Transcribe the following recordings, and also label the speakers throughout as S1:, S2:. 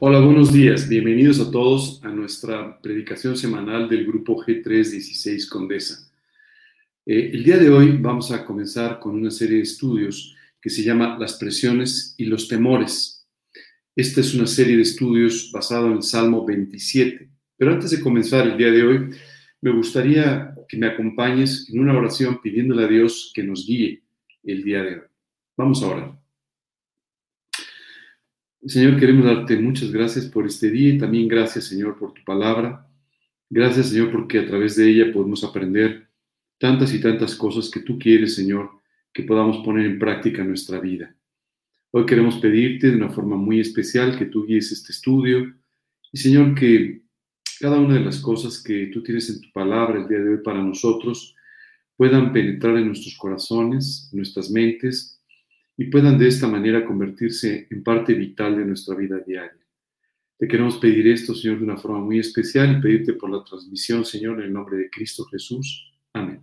S1: Hola, buenos días. Bienvenidos a todos a nuestra predicación semanal del grupo G316 Condesa. Eh, el día de hoy vamos a comenzar con una serie de estudios que se llama Las presiones y los temores. Esta es una serie de estudios basado en el Salmo 27. Pero antes de comenzar el día de hoy, me gustaría que me acompañes en una oración pidiéndole a Dios que nos guíe el día de hoy. Vamos a. Señor, queremos darte muchas gracias por este día y también gracias, Señor, por tu palabra. Gracias, Señor, porque a través de ella podemos aprender tantas y tantas cosas que tú quieres, Señor, que podamos poner en práctica en nuestra vida. Hoy queremos pedirte de una forma muy especial que tú guíes este estudio y, Señor, que cada una de las cosas que tú tienes en tu palabra el día de hoy para nosotros puedan penetrar en nuestros corazones, en nuestras mentes y puedan de esta manera convertirse en parte vital de nuestra vida diaria. Te queremos pedir esto, Señor, de una forma muy especial y pedirte por la transmisión, Señor, en el nombre de Cristo Jesús. Amén.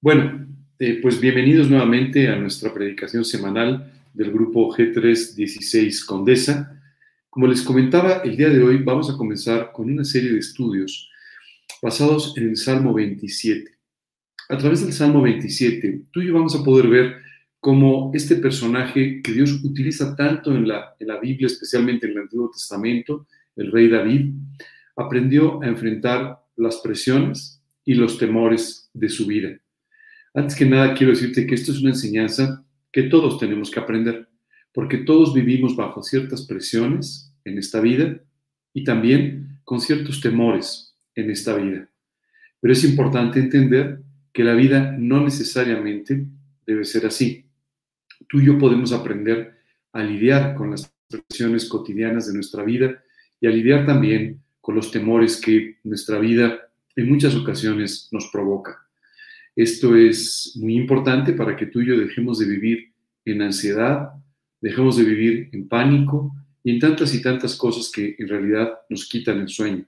S1: Bueno, eh, pues bienvenidos nuevamente a nuestra predicación semanal del grupo G316 Condesa. Como les comentaba, el día de hoy vamos a comenzar con una serie de estudios basados en el Salmo 27 a través del Salmo 27, tú y yo vamos a poder ver cómo este personaje que Dios utiliza tanto en la, en la Biblia, especialmente en el Antiguo Testamento, el rey David, aprendió a enfrentar las presiones y los temores de su vida. Antes que nada, quiero decirte que esto es una enseñanza que todos tenemos que aprender, porque todos vivimos bajo ciertas presiones en esta vida y también con ciertos temores en esta vida. Pero es importante entender que la vida no necesariamente debe ser así. Tú y yo podemos aprender a lidiar con las presiones cotidianas de nuestra vida y a lidiar también con los temores que nuestra vida en muchas ocasiones nos provoca. Esto es muy importante para que tú y yo dejemos de vivir en ansiedad, dejemos de vivir en pánico y en tantas y tantas cosas que en realidad nos quitan el sueño.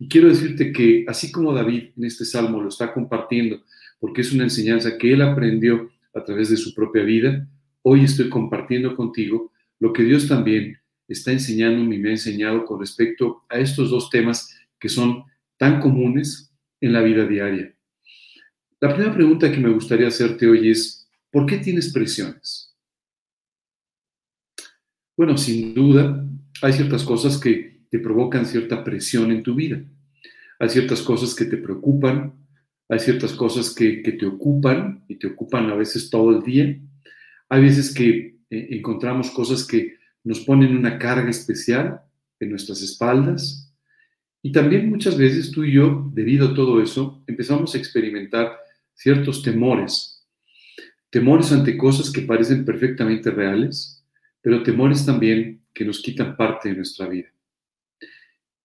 S1: Y quiero decirte que así como David en este salmo lo está compartiendo, porque es una enseñanza que él aprendió a través de su propia vida, hoy estoy compartiendo contigo lo que Dios también está enseñando y me ha enseñado con respecto a estos dos temas que son tan comunes en la vida diaria. La primera pregunta que me gustaría hacerte hoy es, ¿por qué tienes presiones? Bueno, sin duda, hay ciertas cosas que te provocan cierta presión en tu vida. Hay ciertas cosas que te preocupan, hay ciertas cosas que, te ocupan y te ocupan a veces todo el día. Hay veces que eh, encontramos cosas que nos ponen una carga especial en nuestras espaldas. Y también muchas veces tú y yo, debido a todo eso, empezamos a experimentar ciertos temores. Temores ante cosas que parecen perfectamente reales, pero temores también que nos quitan parte de nuestra vida.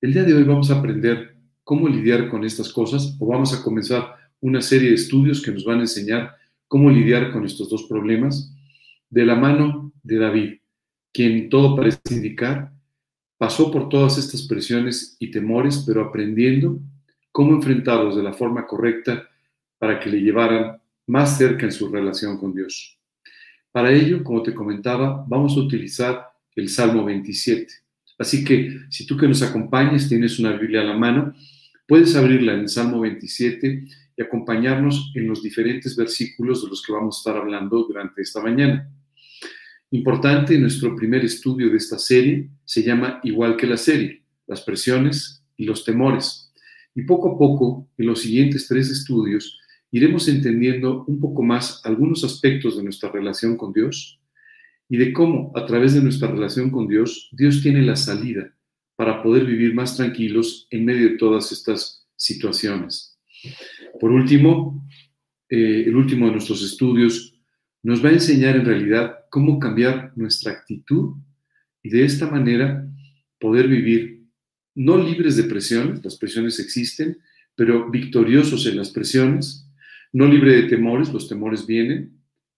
S1: El día de hoy vamos a aprender cómo lidiar con estas cosas o vamos a comenzar una serie de estudios que nos van a enseñar cómo lidiar con estos dos problemas de la mano de David, quien todo parece indicar pasó por todas estas presiones y temores, pero aprendiendo cómo enfrentarlos de la forma correcta para que le llevaran más cerca en su relación con Dios. Para ello, como te comentaba, vamos a utilizar el Salmo 27. Así que si tú que nos acompañes tienes una Biblia a la mano, puedes abrirla en Salmo 27 y acompañarnos en los diferentes versículos de los que vamos a estar hablando durante esta mañana. Importante, nuestro primer estudio de esta serie se llama Igual que la serie, las presiones y los temores. Y poco a poco, en los siguientes tres estudios, iremos entendiendo un poco más algunos aspectos de nuestra relación con Dios, y de cómo a través de nuestra relación con Dios, Dios tiene la salida para poder vivir más tranquilos en medio de todas estas situaciones. Por último, eh, el último de nuestros estudios nos va a enseñar en realidad cómo cambiar nuestra actitud y de esta manera poder vivir no libres de presiones, las presiones existen, pero victoriosos en las presiones, no libre de temores, los temores vienen,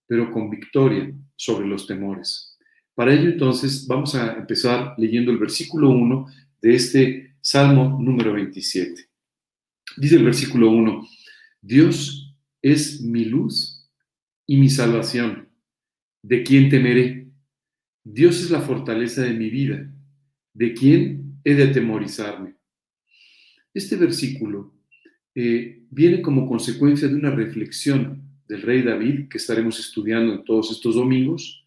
S1: pero con victoria sobre los temores. Para ello, entonces, vamos a empezar leyendo el versículo 1 de este Salmo número 27. Dice el versículo 1, Dios es mi luz y mi salvación. ¿De quién temeré? Dios es la fortaleza de mi vida. ¿De quién he de atemorizarme? Este versículo eh, viene como consecuencia de una reflexión del rey David que estaremos estudiando en todos estos domingos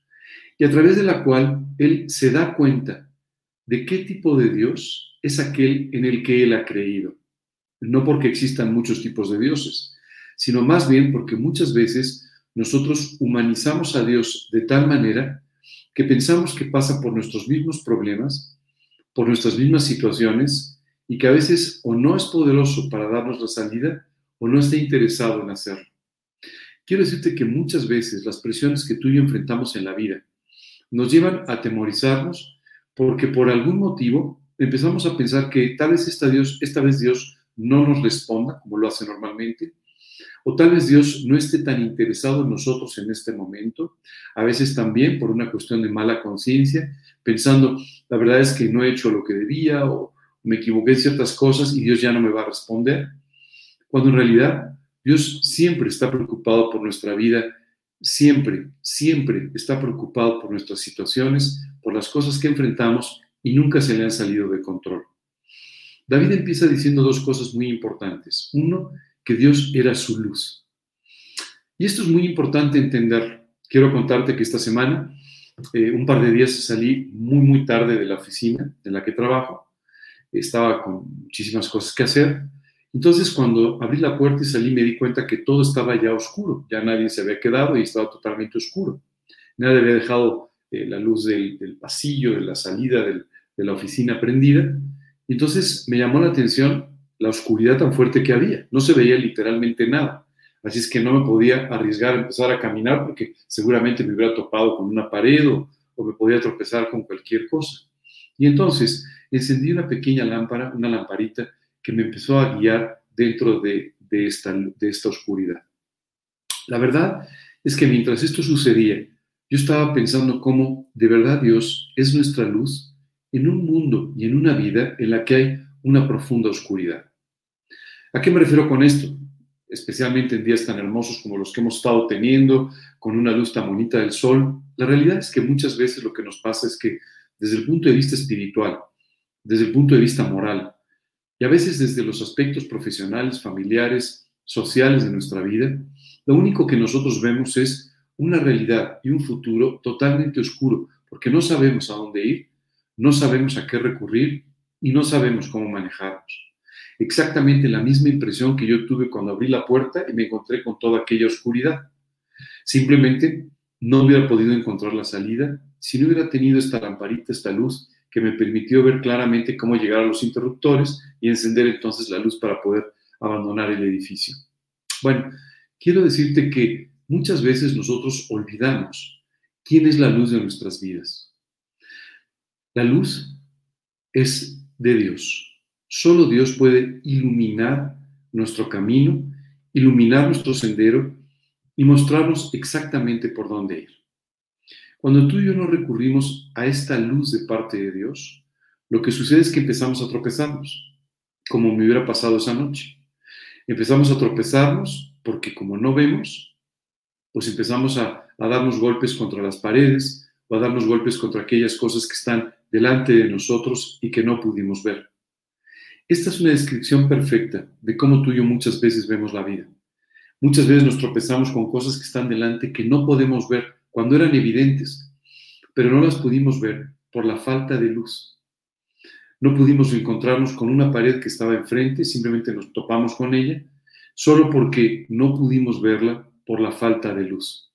S1: y a través de la cual él se da cuenta de qué tipo de Dios es aquel en el que él ha creído. No porque existan muchos tipos de dioses, sino más bien porque muchas veces nosotros humanizamos a Dios de tal manera que pensamos que pasa por nuestros mismos problemas, por nuestras mismas situaciones y que a veces o no es poderoso para darnos la salida o no está interesado en hacerlo. Quiero decirte que muchas veces las presiones que tú y yo enfrentamos en la vida nos llevan a atemorizarnos porque por algún motivo empezamos a pensar que tal vez esta, Dios, esta vez Dios no nos responda como lo hace normalmente, o tal vez Dios no esté tan interesado en nosotros en este momento, a veces también por una cuestión de mala conciencia, pensando, la verdad es que no he hecho lo que debía o me equivoqué en ciertas cosas y Dios ya no me va a responder. Cuando en realidad Dios siempre está preocupado por nuestra vida, siempre, siempre está preocupado por nuestras situaciones, por las cosas que enfrentamos y nunca se le han salido de control. David empieza diciendo dos cosas muy importantes. Uno, que Dios era su luz. Y esto es muy importante entender. Quiero contarte que esta semana, eh, un par de días salí muy, muy tarde de la oficina en la que trabajo estaba con muchísimas cosas que hacer. Entonces, cuando abrí la puerta y salí, me di cuenta que todo estaba ya oscuro, ya nadie se había quedado y estaba totalmente oscuro. Nadie había dejado eh, la luz del, pasillo, de la salida de la oficina prendida. Entonces, me llamó la atención la oscuridad tan fuerte que había. No se veía literalmente nada. Así es que no me podía arriesgar a empezar a caminar porque seguramente me hubiera topado con una pared o, o me podía tropezar con cualquier cosa. Y entonces encendí una pequeña lámpara, una lamparita, que me empezó a guiar dentro de, esta, esta oscuridad. La verdad es que mientras esto sucedía, yo estaba pensando cómo de verdad Dios es nuestra luz en un mundo y en una vida en la que hay una profunda oscuridad. ¿A qué me refiero con esto? Especialmente en días tan hermosos como los que hemos estado teniendo, con una luz tan bonita del sol. La realidad es que muchas veces lo que nos pasa es que desde el punto de vista espiritual, desde el punto de vista moral y a veces desde los aspectos profesionales, familiares, sociales de nuestra vida, lo único que nosotros vemos es una realidad y un futuro totalmente oscuro, porque no sabemos a dónde ir, no sabemos a qué recurrir y no sabemos cómo manejarnos. Exactamente la misma impresión que yo tuve cuando abrí la puerta y me encontré con toda aquella oscuridad. Simplemente no hubiera podido encontrar la salida si no hubiera tenido esta lamparita, esta luz que me permitió ver claramente cómo llegar a los interruptores y encender entonces la luz para poder abandonar el edificio. Bueno, quiero decirte que muchas veces nosotros olvidamos quién es la luz de nuestras vidas. La luz es de Dios. Solo Dios puede iluminar nuestro camino, iluminar nuestro sendero y mostrarnos exactamente por dónde ir. Cuando tú y yo no recurrimos a esta luz de parte de Dios, lo que sucede es que empezamos a tropezarnos, como me hubiera pasado esa noche. Empezamos a tropezarnos porque como no vemos, pues empezamos a, darnos golpes contra las paredes o a darnos golpes contra aquellas cosas que están delante de nosotros y que no pudimos ver. Esta es una descripción perfecta de cómo tú y yo muchas veces vemos la vida. Muchas veces nos tropezamos con cosas que están delante que no podemos ver cuando eran evidentes, pero no las pudimos ver por la falta de luz. No pudimos encontrarnos con una pared que estaba enfrente, simplemente nos topamos con ella, solo porque no pudimos verla por la falta de luz.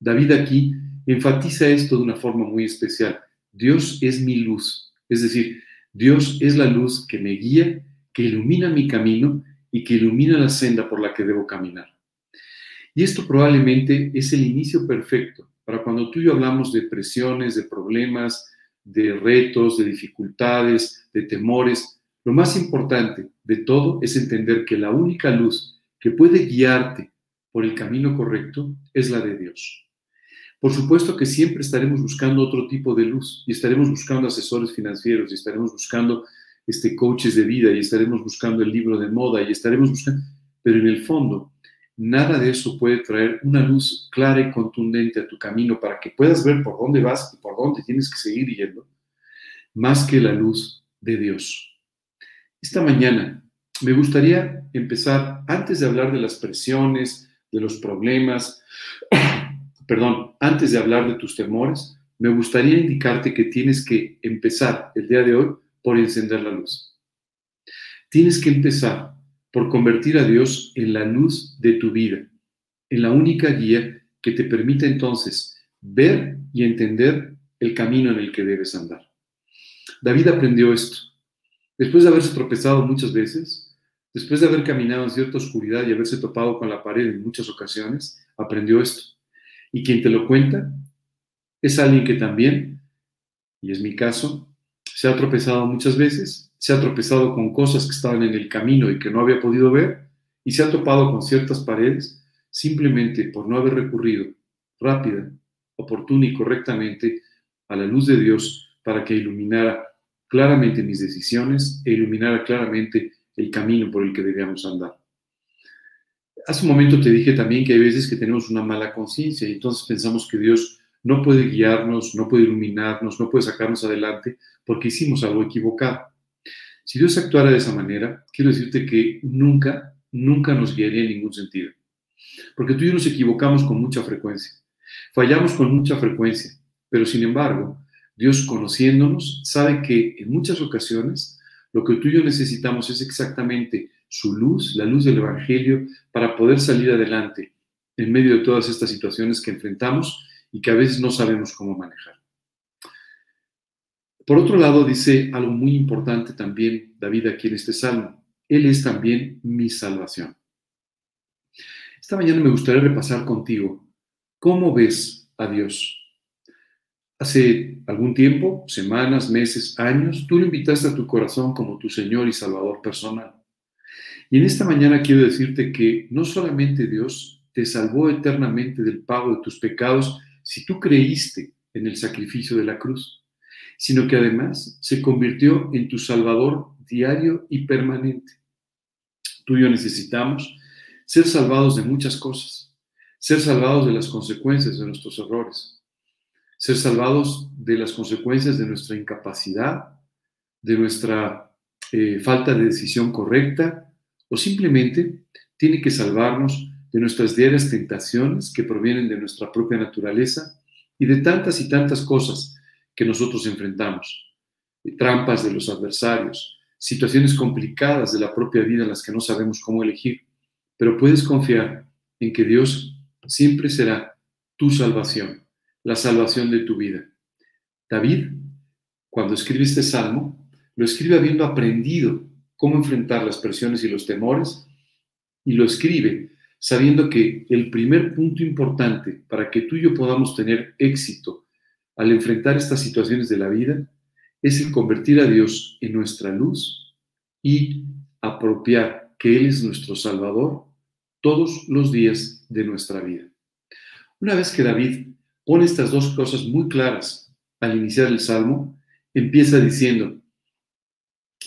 S1: David aquí enfatiza esto de una forma muy especial. Dios es mi luz, es decir, Dios es la luz que me guía, que ilumina mi camino y que ilumina la senda por la que debo caminar. Y esto probablemente es el inicio perfecto para cuando tú y yo hablamos de presiones, de problemas, de retos, de dificultades, de temores, lo más importante de todo es entender que la única luz que puede guiarte por el camino correcto es la de Dios. Por supuesto que siempre estaremos buscando otro tipo de luz y estaremos buscando asesores financieros y estaremos buscando este, coaches de vida y estaremos buscando el libro de moda y estaremos buscando, pero en el fondo nada de eso puede traer una luz clara y contundente a tu camino para que puedas ver por dónde vas y por te tienes que seguir yendo, más que la luz de Dios. Esta mañana me gustaría empezar, antes de hablar de las presiones, de los problemas, perdón, antes de hablar de tus temores, me gustaría indicarte que tienes que empezar el día de hoy por encender la luz. Tienes que empezar por convertir a Dios en la luz de tu vida, en la única guía que te permita entonces ver y entender el camino en el que debes andar. David aprendió esto. Después de haberse tropezado muchas veces, después de haber caminado en cierta oscuridad y haberse topado con la pared en muchas ocasiones, aprendió esto. Y quien te lo cuenta es alguien que también, y es mi caso, se ha tropezado muchas veces, se ha tropezado con cosas que estaban en el camino y que no había podido ver, y se ha topado con ciertas paredes simplemente por no haber recurrido rápida, oportuna y correctamente a la luz de Dios para que iluminara claramente mis decisiones e iluminara claramente el camino por el que debíamos andar. Hace un momento te dije también que hay veces que tenemos una mala conciencia y entonces pensamos que Dios no puede guiarnos, no puede iluminarnos, no puede sacarnos adelante porque hicimos algo equivocado. Si Dios actuara de esa manera, quiero decirte que nunca, nunca nos guiaría en ningún sentido. Porque tú y yo nos equivocamos con mucha frecuencia. Fallamos con mucha frecuencia. Pero sin embargo, Dios conociéndonos sabe que en muchas ocasiones lo que tú y yo necesitamos es exactamente su luz, la luz del Evangelio, para poder salir adelante en medio de todas estas situaciones que enfrentamos y que a veces no sabemos cómo manejar. Por otro lado, dice algo muy importante también David aquí en este salmo. Él es también mi salvación. Esta mañana me gustaría repasar contigo cómo ves a Dios. Hace algún tiempo, semanas, meses, años, tú lo invitaste a tu corazón como tu Señor y Salvador personal. Y en esta mañana quiero decirte que no solamente Dios te salvó eternamente del pago de tus pecados si tú creíste en el sacrificio de la cruz, sino que además se convirtió en tu Salvador diario y permanente. Tú y yo necesitamos ser salvados de muchas cosas, ser salvados de las consecuencias de nuestros errores, ser salvados de las consecuencias de nuestra incapacidad, de nuestra eh, falta de decisión correcta, o simplemente tiene que salvarnos de nuestras diarias tentaciones que provienen de nuestra propia naturaleza y de tantas y tantas cosas que nosotros enfrentamos, trampas de los adversarios, situaciones complicadas de la propia vida en las que no sabemos cómo elegir pero puedes confiar en que Dios siempre será tu salvación, la salvación de tu vida. David, cuando escribe este salmo, lo escribe habiendo aprendido cómo enfrentar las presiones y los temores, y lo escribe sabiendo que el primer punto importante para que tú y yo podamos tener éxito al enfrentar estas situaciones de la vida es el convertir a Dios en nuestra luz y apropiar que Él es nuestro Salvador todos los días de nuestra vida. Una vez que David pone estas dos cosas muy claras al iniciar el Salmo, empieza diciendo,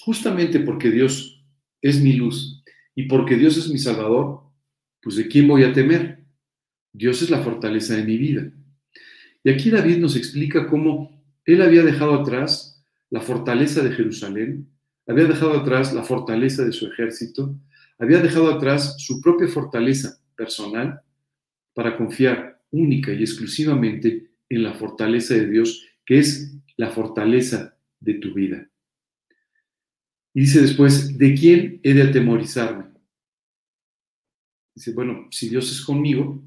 S1: justamente porque Dios es mi luz y porque Dios es mi Salvador, pues ¿de quién voy a temer? Dios es la fortaleza de mi vida. Y aquí David nos explica cómo él había dejado atrás la fortaleza de Jerusalén, había dejado atrás la fortaleza de su ejército, había dejado atrás su propia fortaleza personal para confiar única y exclusivamente en la fortaleza de Dios, que es la fortaleza de tu vida. Y dice después, ¿de quién he de atemorizarme? Dice, bueno, si Dios es conmigo,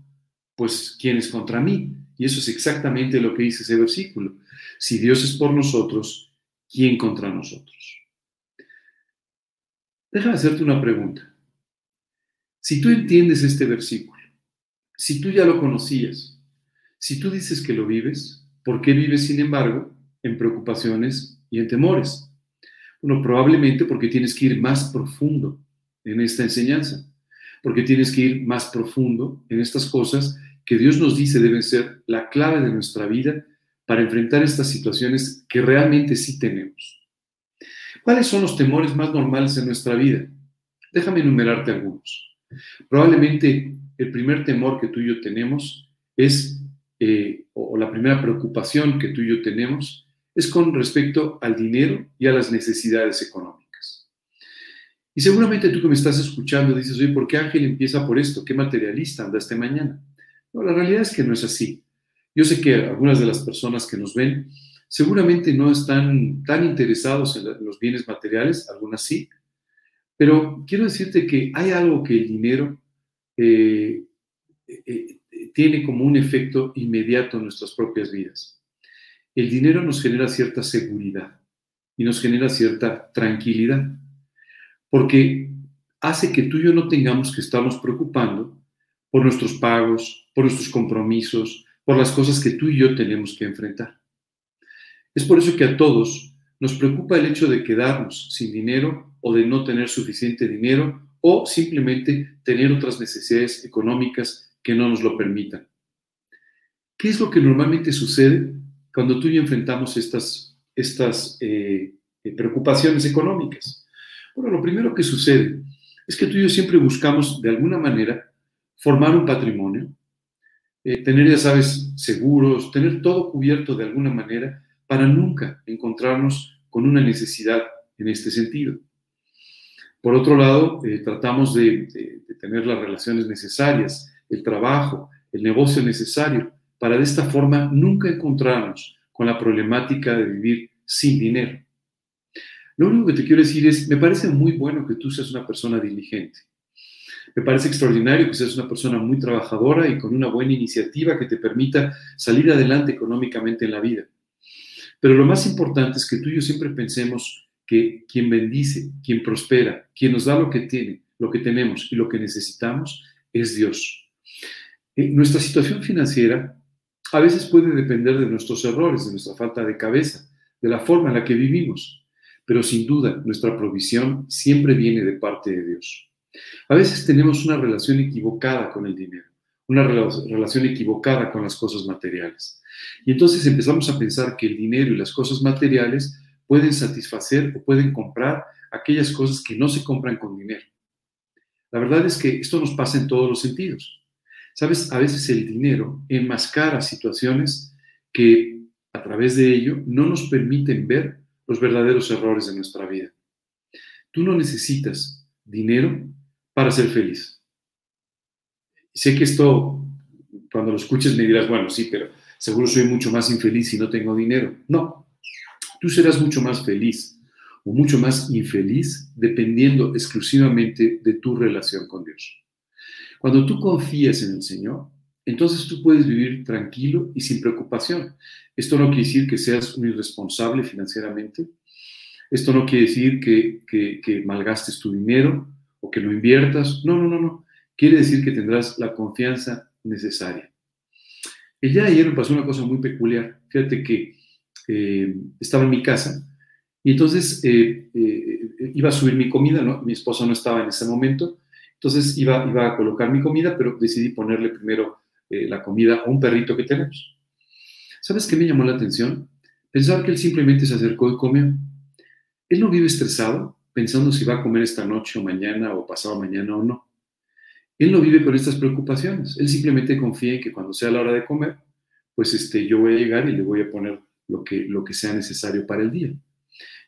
S1: pues ¿quién es contra mí? Y eso es exactamente lo que dice ese versículo. Si Dios es por nosotros, ¿quién contra nosotros? Déjame hacerte una pregunta. Si tú entiendes este versículo, si tú ya lo conocías, si tú dices que lo vives, ¿por qué vives, sin embargo, en preocupaciones y en temores? Bueno, probablemente porque tienes que ir más profundo en esta enseñanza, porque tienes que ir más profundo en estas cosas que Dios nos dice deben ser la clave de nuestra vida para enfrentar estas situaciones que realmente sí tenemos. ¿Cuáles son los temores más normales en nuestra vida? Déjame enumerarte algunos. Probablemente el primer temor que tú y yo tenemos es, eh, o, la primera preocupación que tú y yo tenemos es con respecto al dinero y a las necesidades económicas. Y seguramente tú que me estás escuchando dices, oye, ¿por qué Ángel empieza por esto? ¿Qué materialista anda este mañana? No, la realidad es que no es así. Yo sé que algunas de las personas que nos ven seguramente no están tan interesados en los bienes materiales, algunas sí, pero quiero decirte que hay algo que el dinero eh, eh, tiene como un efecto inmediato en nuestras propias vidas. El dinero nos genera cierta seguridad y nos genera cierta tranquilidad, porque hace que tú y yo no tengamos que estarnos preocupando por nuestros pagos, por nuestros compromisos, por las cosas que tú y yo tenemos que enfrentar. Es por eso que a todos nos preocupa el hecho de quedarnos sin dinero o de no tener suficiente dinero o simplemente tener otras necesidades económicas que no nos lo permitan. ¿Qué es lo que normalmente sucede cuando tú y yo enfrentamos estas, estas eh, eh, preocupaciones económicas? Bueno, lo primero que sucede es que tú y yo siempre buscamos de alguna manera formar un patrimonio, eh, tener, ya sabes, seguros, tener todo cubierto de alguna manera para nunca encontrarnos con una necesidad en este sentido. Por otro lado, tratamos de, de, tener las relaciones necesarias, el trabajo, el negocio necesario, para de esta forma nunca encontrarnos con la problemática de vivir sin dinero. Lo único que te quiero decir es, me parece muy bueno que tú seas una persona diligente. Me parece extraordinario que seas una persona muy trabajadora y con una buena iniciativa que te permita salir adelante económicamente en la vida. Pero lo más importante es que tú y yo siempre pensemos que quien bendice, quien prospera, quien nos da lo que tiene, lo que tenemos y lo que necesitamos es Dios. Eh, nuestra situación financiera a veces puede depender de nuestros errores, de nuestra falta de cabeza, de la forma en la que vivimos, pero sin duda nuestra provisión siempre viene de parte de Dios. A veces tenemos una relación equivocada con el dinero, una relación equivocada con las cosas materiales. Y entonces empezamos a pensar que el dinero y las cosas materiales pueden satisfacer o pueden comprar aquellas cosas que no se compran con dinero. La verdad es que esto nos pasa en todos los sentidos. Sabes, a veces el dinero enmascara situaciones que a través de ello no nos permiten ver los verdaderos errores de nuestra vida. Tú no necesitas dinero para ser feliz. Sé que esto, cuando lo escuches me dirás, bueno, sí, pero seguro soy mucho más infeliz si no tengo dinero. No, tú serás mucho más feliz o mucho más infeliz dependiendo exclusivamente de tu relación con Dios. Cuando tú confías en el Señor, entonces tú puedes vivir tranquilo y sin preocupación. Esto no quiere decir que seas un irresponsable financieramente. Esto no quiere decir que, que, malgastes tu dinero o que lo inviertas. No, no, no, no. Quiere decir que tendrás la confianza necesaria. El día de ayer me pasó una cosa muy peculiar. Fíjate que eh, estaba en mi casa y entonces eh, eh, iba a subir mi comida, ¿no? mi esposa no estaba en ese momento, entonces iba, iba a colocar mi comida, pero decidí ponerle primero la comida a un perrito que tenemos. ¿Sabes qué me llamó la atención? Pensar que él simplemente se acercó y comió. Él no vive estresado pensando si va a comer esta noche o mañana o pasado mañana o no. Él no vive con estas preocupaciones. Él simplemente confía en que cuando sea la hora de comer, pues este, yo voy a llegar y le voy a poner lo que, lo que sea necesario para el día.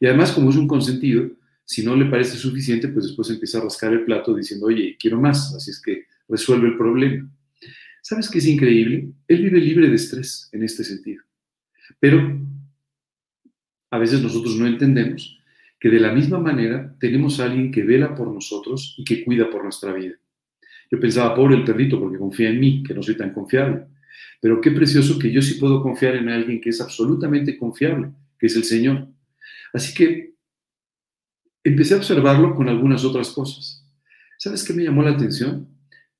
S1: Y además, como es un consentido, si no le parece suficiente, pues después empieza a rascar el plato diciendo, oye, quiero más, así es que resuelve el problema. ¿Sabes qué es increíble? Él vive libre de estrés en este sentido. Pero a veces nosotros no entendemos que de la misma manera tenemos a alguien que vela por nosotros y que cuida por nuestra vida. Yo pensaba, pobre el perrito, porque confía en mí, que no soy tan confiable. Pero qué precioso que yo sí puedo confiar en alguien que es absolutamente confiable, que es el Señor. Así que empecé a observarlo con algunas otras cosas. ¿Sabes qué me llamó la atención?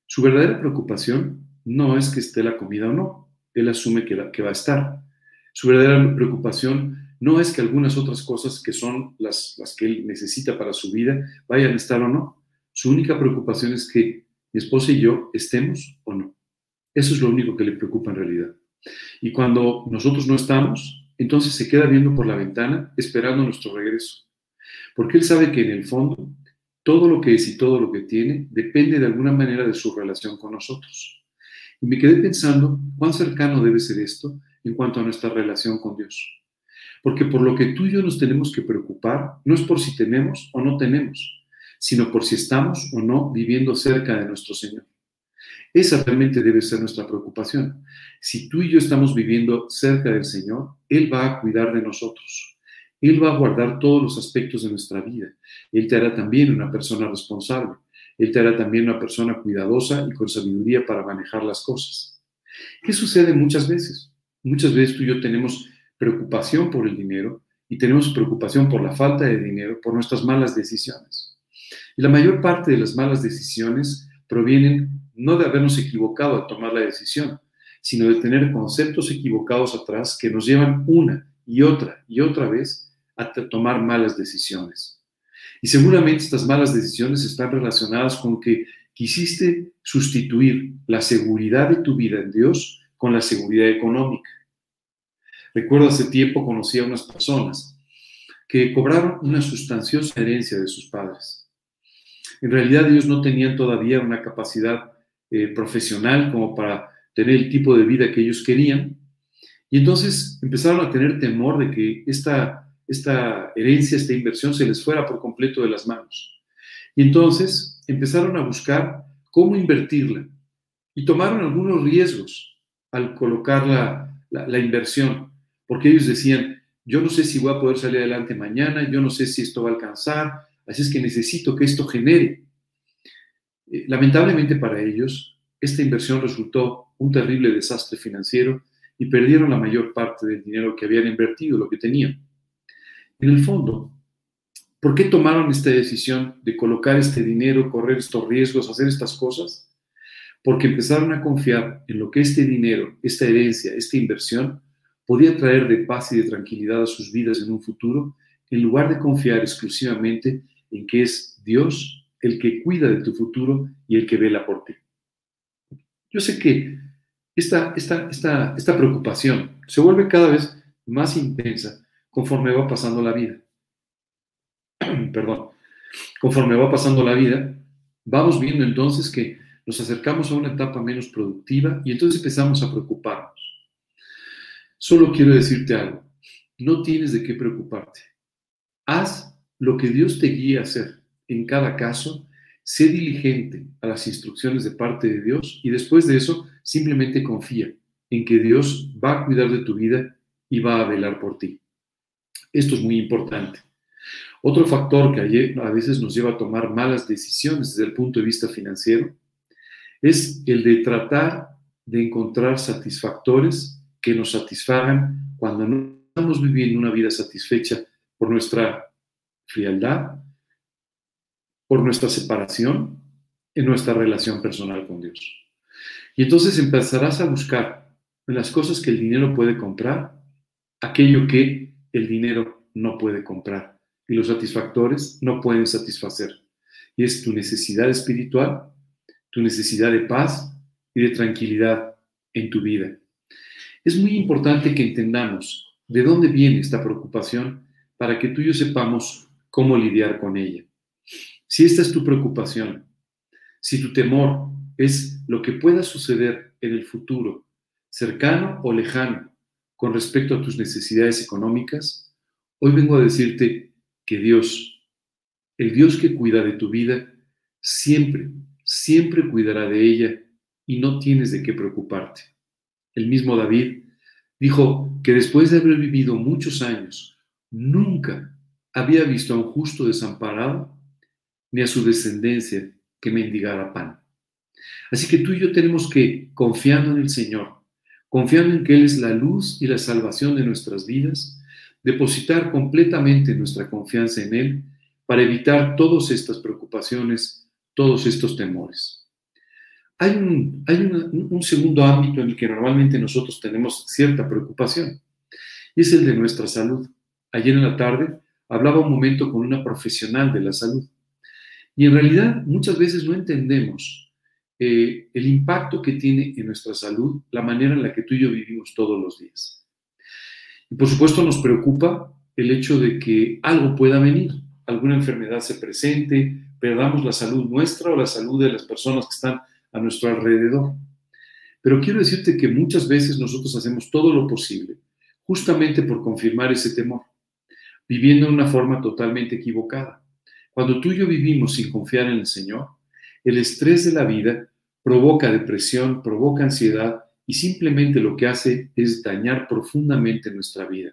S1: Su verdadera preocupación no es que esté la comida o no. Él asume que, que va a estar. Su verdadera preocupación no es que algunas otras cosas que son las, las que él necesita para su vida vayan a estar o no. Su única preocupación es que mi esposa y yo estemos o no. Eso es lo único que le preocupa en realidad. Y cuando nosotros no estamos, entonces se queda viendo por la ventana esperando nuestro regreso. Porque él sabe que en el fondo todo lo que es y todo lo que tiene depende de alguna manera de su relación con nosotros. Y me quedé pensando cuán cercano debe ser esto en cuanto a nuestra relación con Dios. Porque por lo que tú y yo nos tenemos que preocupar no es por si tenemos o no tenemos, sino por si estamos o no viviendo cerca de nuestro Señor. Esa realmente debe ser nuestra preocupación. Si tú y yo estamos viviendo cerca del Señor, Él va a cuidar de nosotros. Él va a guardar todos los aspectos de nuestra vida. Él te hará también una persona responsable. Él te hará también una persona cuidadosa y con sabiduría para manejar las cosas. ¿Qué sucede muchas veces? Muchas veces tú y yo tenemos preocupación por el dinero y tenemos preocupación por la falta de dinero, por nuestras malas decisiones. Y la mayor parte de las malas decisiones provienen no de habernos equivocado al tomar la decisión, sino de tener conceptos equivocados atrás que nos llevan una y otra y otra vez a tomar malas decisiones. Y seguramente estas malas decisiones están relacionadas con que quisiste sustituir la seguridad de tu vida en Dios con la seguridad económica. Recuerdo hace tiempo conocí a unas personas que cobraron una sustanciosa herencia de sus padres. En realidad ellos no tenían todavía una capacidad eh, profesional como para tener el tipo de vida que ellos querían. Y entonces empezaron a tener temor de que esta esta herencia, esta inversión se les fuera por completo de las manos. Y entonces empezaron a buscar cómo invertirla y tomaron algunos riesgos al colocar la, inversión, porque ellos decían, yo no sé si voy a poder salir adelante mañana, yo no sé si esto va a alcanzar, así es que necesito que esto genere. Eh, lamentablemente para ellos, esta inversión resultó un terrible desastre financiero y perdieron la mayor parte del dinero que habían invertido, lo que tenían. En el fondo, ¿por qué tomaron esta decisión de colocar este dinero, correr estos riesgos, hacer estas cosas? Porque empezaron a confiar en lo que este dinero, esta herencia, esta inversión podía traer de paz y de tranquilidad a sus vidas en un futuro, en lugar de confiar exclusivamente en que es Dios el que cuida de tu futuro y el que vela por ti. Yo sé que esta, esta, esta, esta preocupación se vuelve cada vez más intensa conforme va pasando la vida. Perdón. Conforme va pasando la vida, vamos viendo entonces que nos acercamos a una etapa menos productiva y entonces empezamos a preocuparnos. Solo quiero decirte algo. No tienes de qué preocuparte. Haz lo que Dios te guíe a hacer. En cada caso, sé diligente a las instrucciones de parte de Dios y después de eso, simplemente confía en que Dios va a cuidar de tu vida y va a velar por ti. Esto es muy importante. Otro factor que a veces nos lleva a tomar malas decisiones desde el punto de vista financiero es el de tratar de encontrar satisfactores que nos satisfagan cuando no estamos viviendo una vida satisfecha por nuestra frialdad, por nuestra separación en nuestra relación personal con Dios. Y entonces empezarás a buscar en las cosas que el dinero puede comprar aquello que el dinero no puede comprar y los satisfactores no pueden satisfacer. Y es tu necesidad espiritual, tu necesidad de paz y de tranquilidad en tu vida. Es muy importante que entendamos de dónde viene esta preocupación para que tú y yo sepamos cómo lidiar con ella. Si esta es tu preocupación, si tu temor es lo que pueda suceder en el futuro, cercano o lejano, con respecto a tus necesidades económicas, hoy vengo a decirte que Dios, el Dios que cuida de tu vida, siempre, siempre cuidará de ella y no tienes de qué preocuparte. El mismo David dijo que después de haber vivido muchos años, nunca había visto a un justo desamparado ni a su descendencia que mendigara pan. Así que tú y yo tenemos que, confiando en el Señor, confiando en que Él es la luz y la salvación de nuestras vidas, depositar completamente nuestra confianza en Él para evitar todas estas preocupaciones, todos estos temores. Hay, un, segundo ámbito en el que normalmente nosotros tenemos cierta preocupación, y es el de nuestra salud. Ayer en la tarde hablaba un momento con una profesional de la salud, y en realidad muchas veces no entendemos eh, el impacto que tiene en nuestra salud la manera en la que tú y yo vivimos todos los días. Y por supuesto nos preocupa el hecho de que algo pueda venir, alguna enfermedad se presente, perdamos la salud nuestra o la salud de las personas que están a nuestro alrededor. Pero quiero decirte que muchas veces nosotros hacemos todo lo posible justamente por confirmar ese temor, viviendo de una forma totalmente equivocada. Cuando tú y yo vivimos sin confiar en el Señor, el estrés de la vida provoca depresión, provoca ansiedad y simplemente lo que hace es dañar profundamente nuestra vida.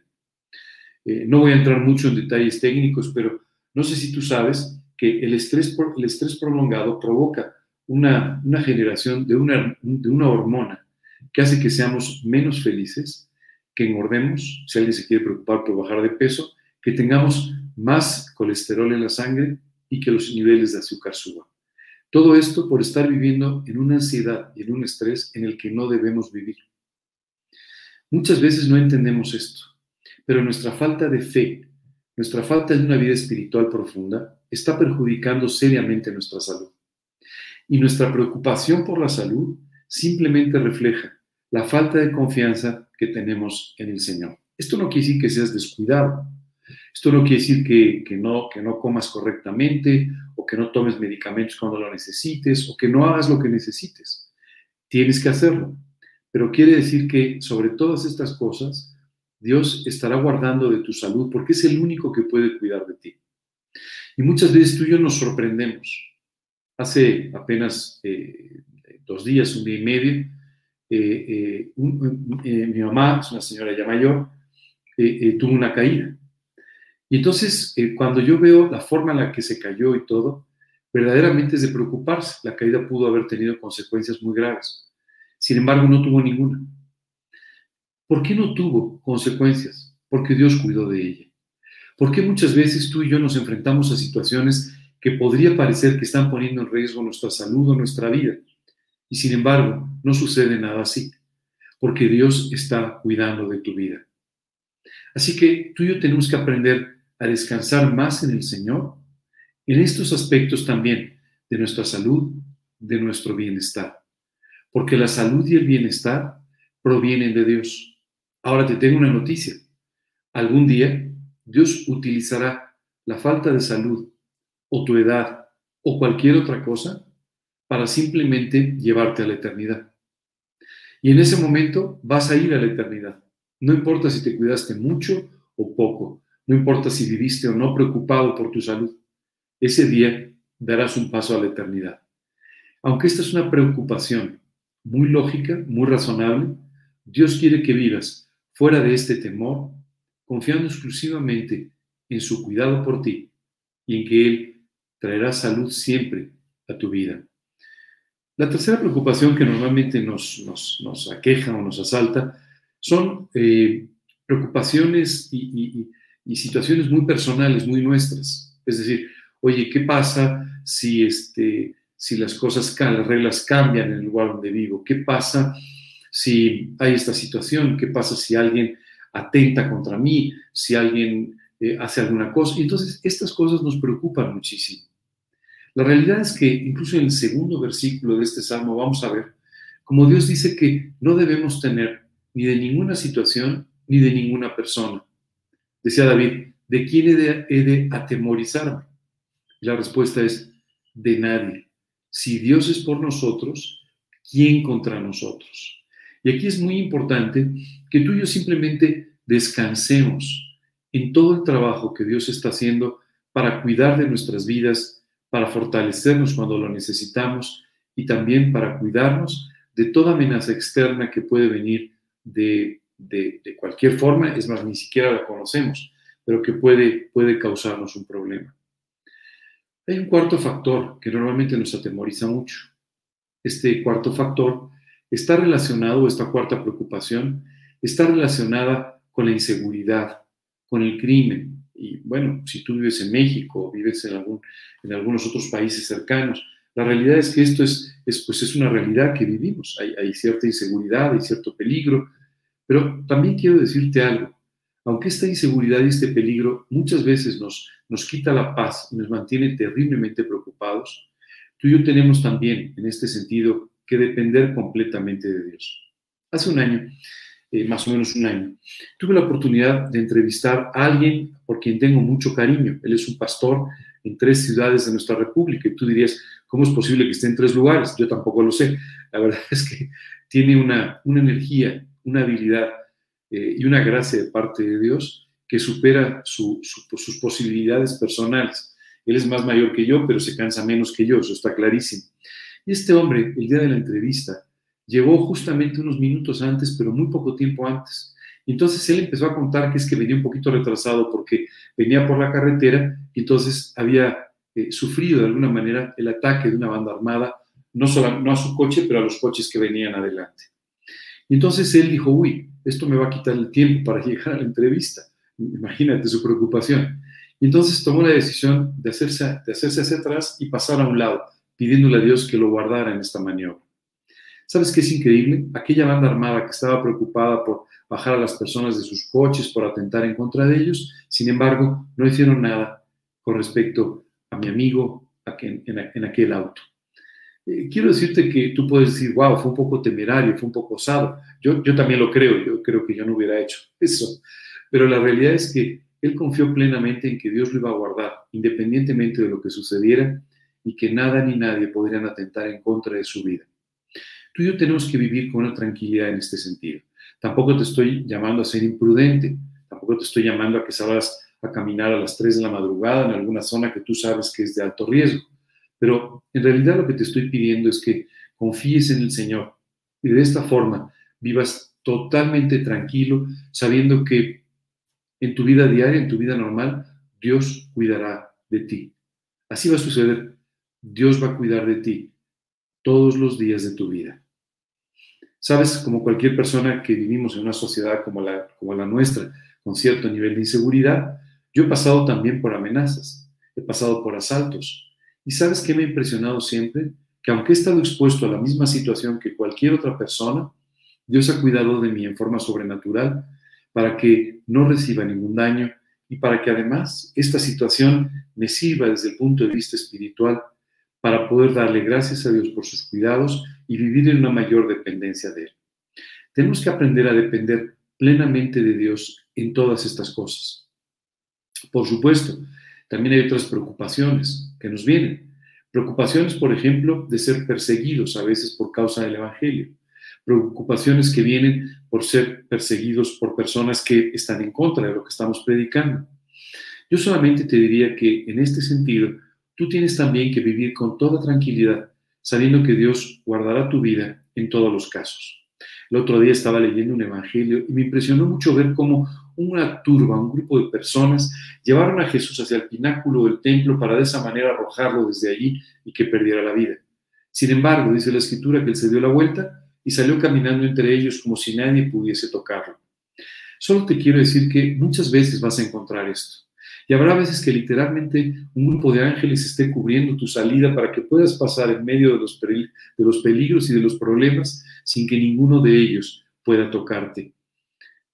S1: Eh, no voy a entrar mucho en detalles técnicos, pero no sé si tú sabes que el estrés, el estrés prolongado provoca una, generación de una, de una hormona que hace que seamos menos felices, que engordemos, si alguien se quiere preocupar por bajar de peso, que tengamos más colesterol en la sangre y que los niveles de azúcar suban. Todo esto por estar viviendo en una ansiedad y en un estrés en el que no debemos vivir. Muchas veces no entendemos esto, pero nuestra falta de fe, nuestra falta de una vida espiritual profunda, está perjudicando seriamente nuestra salud. Y nuestra preocupación por la salud simplemente refleja la falta de confianza que tenemos en el Señor. Esto no quiere decir que seas descuidado. Esto no quiere decir que, no, no comas correctamente o que no tomes medicamentos cuando lo necesites o que no hagas lo que necesites. Tienes que hacerlo. Pero quiere decir que sobre todas estas cosas, Dios estará guardando de tu salud porque es el único que puede cuidar de ti. Y muchas veces tú y yo nos sorprendemos. Hace apenas eh, dos días, un día y medio, eh, eh, mi mamá, es una señora ya mayor, tuvo una caída. Y entonces, cuando yo veo la forma en la que se cayó y todo, verdaderamente es de preocuparse. La caída pudo haber tenido consecuencias muy graves. Sin embargo, no tuvo ninguna. ¿Por qué no tuvo consecuencias? Porque Dios cuidó de ella. ¿Por qué muchas veces tú y yo nos enfrentamos a situaciones que podría parecer que están poniendo en riesgo nuestra salud o nuestra vida. Y sin embargo, no sucede nada así, porque Dios está cuidando de tu vida. Así que tú y yo tenemos que aprender a descansar más en el Señor, en estos aspectos también de nuestra salud, de nuestro bienestar. Porque la salud y el bienestar provienen de Dios. Ahora te tengo una noticia. Algún día Dios utilizará la falta de salud o tu edad o cualquier otra cosa para simplemente llevarte a la eternidad. Y en ese momento vas a ir a la eternidad. No importa si te cuidaste mucho o poco, no importa si viviste o no preocupado por tu salud, ese día darás un paso a la eternidad. Aunque esta es una preocupación muy lógica, muy razonable, Dios quiere que vivas fuera de este temor, confiando exclusivamente en su cuidado por ti y en que Él traerá salud siempre a tu vida. La tercera preocupación que normalmente nos, aqueja o nos asalta son eh, preocupaciones y, situaciones muy personales, muy nuestras. Es decir, oye, ¿qué pasa si, este, las cosas, las reglas cambian en el lugar donde vivo? ¿Qué pasa si hay esta situación? ¿Qué pasa si alguien atenta contra mí? Si alguien eh, hace alguna cosa. Y entonces estas cosas nos preocupan muchísimo. La realidad es que incluso en el segundo versículo de este salmo vamos a ver como Dios dice que no debemos tener ni de ninguna situación ni de ninguna persona. Decía David, ¿de quién he de, he de atemorizarme? Y la respuesta es, de nadie. Si Dios es por nosotros, ¿quién contra nosotros? Y aquí es muy importante que tú y yo simplemente descansemos en todo el trabajo que Dios está haciendo para cuidar de nuestras vidas, para fortalecernos cuando lo necesitamos y también para cuidarnos de toda amenaza externa que puede venir de, cualquier forma, es más, ni siquiera la conocemos, pero que puede, puede causarnos un problema. Hay un cuarto factor que normalmente nos atemoriza mucho. Este cuarto factor está relacionado, esta cuarta preocupación, está relacionada con la inseguridad, con el crimen. Y bueno, si tú vives en México o vives en, algún, en algunos otros países cercanos, la realidad es que esto es, es, pues es una realidad que vivimos. Hay, cierta inseguridad, hay cierto peligro, pero también quiero decirte algo. Aunque esta inseguridad y este peligro muchas veces nos, nos quita la paz y nos mantiene terriblemente preocupados, tú y yo tenemos también, en este sentido, que depender completamente de Dios. Hace un año eh, más o menos un año, tuve la oportunidad de entrevistar a alguien por quien tengo mucho cariño. Él es un pastor en tres ciudades de nuestra república y tú dirías, ¿cómo es posible que esté en tres lugares? Yo tampoco lo sé. La verdad es que tiene una, una energía, una habilidad eh, y una gracia de parte de Dios que supera sus posibilidades personales. Él es más mayor que yo, pero se cansa menos que yo, eso está clarísimo. Y este hombre, el día de la entrevista, llegó justamente unos minutos antes, pero muy poco tiempo antes. Entonces él empezó a contar que es que venía un poquito retrasado porque venía por la carretera y entonces había eh, sufrido de alguna manera el ataque de una banda armada, no, solo, no a su coche, pero a los coches que venían adelante. Y entonces él dijo, uy, esto me va a quitar el tiempo para llegar a la entrevista. Imagínate su preocupación. Y entonces tomó la decisión de hacerse, de hacerse hacia atrás y pasar a un lado, pidiéndole a Dios que lo guardara en esta maniobra. ¿Sabes qué es increíble? Aquella banda armada que estaba preocupada por bajar a las personas de sus coches, por atentar en contra de ellos, sin embargo, no hicieron nada con respecto a mi amigo en, aquel auto. Eh, quiero decirte que tú puedes decir, wow, fue un poco temerario, fue un poco osado. Yo, yo también lo creo, yo creo que yo no hubiera hecho eso. Pero la realidad es que él confió plenamente en que Dios lo iba a guardar, independientemente de lo que sucediera, y que nada ni nadie podrían atentar en contra de su vida. Tú y yo tenemos que vivir con una tranquilidad en este sentido. Tampoco te estoy llamando a ser imprudente, tampoco te estoy llamando a que salgas a caminar a las 3 de la madrugada en alguna zona que tú sabes que es de alto riesgo. Pero en realidad lo que te estoy pidiendo es que confíes en el Señor y de esta forma vivas totalmente tranquilo, sabiendo que en tu vida diaria, en tu vida normal, Dios cuidará de ti. Así va a suceder. Dios va a cuidar de ti todos los días de tu vida. Sabes, como cualquier persona que vivimos en una sociedad como la, nuestra, con cierto nivel de inseguridad, yo he pasado también por amenazas, he pasado por asaltos. ¿Y sabes qué me ha impresionado siempre? Que aunque he estado expuesto a la misma situación que cualquier otra persona, Dios ha cuidado de mí en forma sobrenatural para que no reciba ningún daño y para que además esta situación me sirva desde el punto de vista espiritual para poder darle gracias a Dios por sus cuidados y vivir en una mayor dependencia de Él. Tenemos que aprender a depender plenamente de Dios en todas estas cosas. Por supuesto, también hay otras preocupaciones que nos vienen. Preocupaciones, por ejemplo, de ser perseguidos a veces por causa del Evangelio. Preocupaciones que vienen por ser perseguidos por personas que están en contra de lo que estamos predicando. Yo solamente te diría que en este sentido, tú tienes también que vivir con toda tranquilidad, sabiendo que Dios guardará tu vida en todos los casos. El otro día estaba leyendo un evangelio y me impresionó mucho ver cómo una turba, un grupo de personas llevaron a Jesús hacia el pináculo del templo para de esa manera arrojarlo desde allí y que perdiera la vida. Sin embargo, dice la escritura que él se dio la vuelta y salió caminando entre ellos como si nadie pudiese tocarlo. Solo te quiero decir que muchas veces vas a encontrar esto. Y habrá veces que literalmente un grupo de ángeles esté cubriendo tu salida para que puedas pasar en medio de los, de los peligros y de los problemas sin que ninguno de ellos pueda tocarte.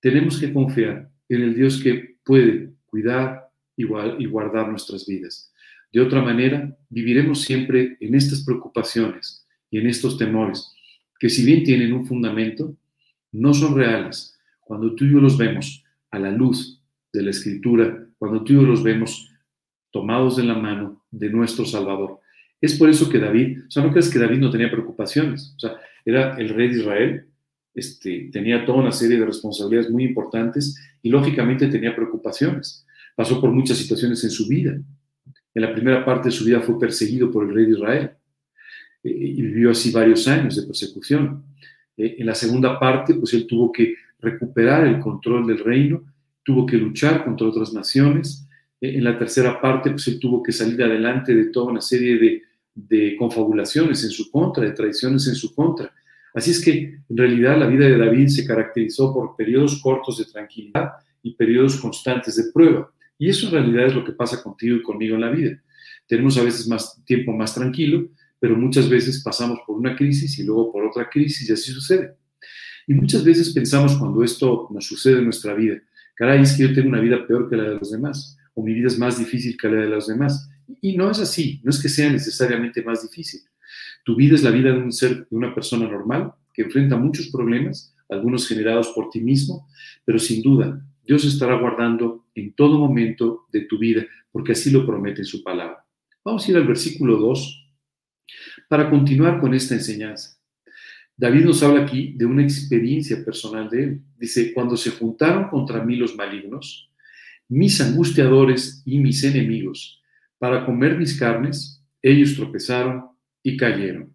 S1: Tenemos que confiar en el Dios que puede cuidar y guardar nuestras vidas. De otra manera, viviremos siempre en estas preocupaciones y en estos temores, que si bien tienen un fundamento, no son reales cuando tú y yo los vemos a la luz de la Escritura, cuando tú y yo los vemos tomados de la mano de nuestro Salvador. Es por eso que David, o sea, no crees que David no tenía preocupaciones, o sea, era el rey de Israel, este, tenía toda una serie de responsabilidades muy importantes y lógicamente tenía preocupaciones. Pasó por muchas situaciones en su vida. En la primera parte de su vida fue perseguido por el rey de Israel eh, y vivió así varios años de persecución. Eh, en la segunda parte, pues él tuvo que recuperar el control del reino, tuvo que luchar contra otras naciones. Eh, en la tercera parte, pues él tuvo que salir adelante de toda una serie de, de confabulaciones en su contra, de traiciones en su contra. Así es que en realidad la vida de David se caracterizó por periodos cortos de tranquilidad y periodos constantes de prueba. Y eso en realidad es lo que pasa contigo y conmigo en la vida. Tenemos a veces más tiempo más tranquilo, pero muchas veces pasamos por una crisis y luego por otra crisis y así sucede. Y muchas veces pensamos cuando esto nos sucede en nuestra vida, caray, es que yo tengo una vida peor que la de los demás, o mi vida es más difícil que la de los demás. Y no es así, no es que sea necesariamente más difícil. Tu vida es la vida de un ser, de una persona normal que enfrenta muchos problemas, algunos generados por ti mismo, pero sin duda Dios estará guardando en todo momento de tu vida, porque así lo promete en su palabra. Vamos a ir al versículo 2 para continuar con esta enseñanza. David nos habla aquí de una experiencia personal de él. Dice, cuando se juntaron contra mí los malignos, mis angustiadores y mis enemigos, para comer mis carnes, ellos tropezaron y cayeron.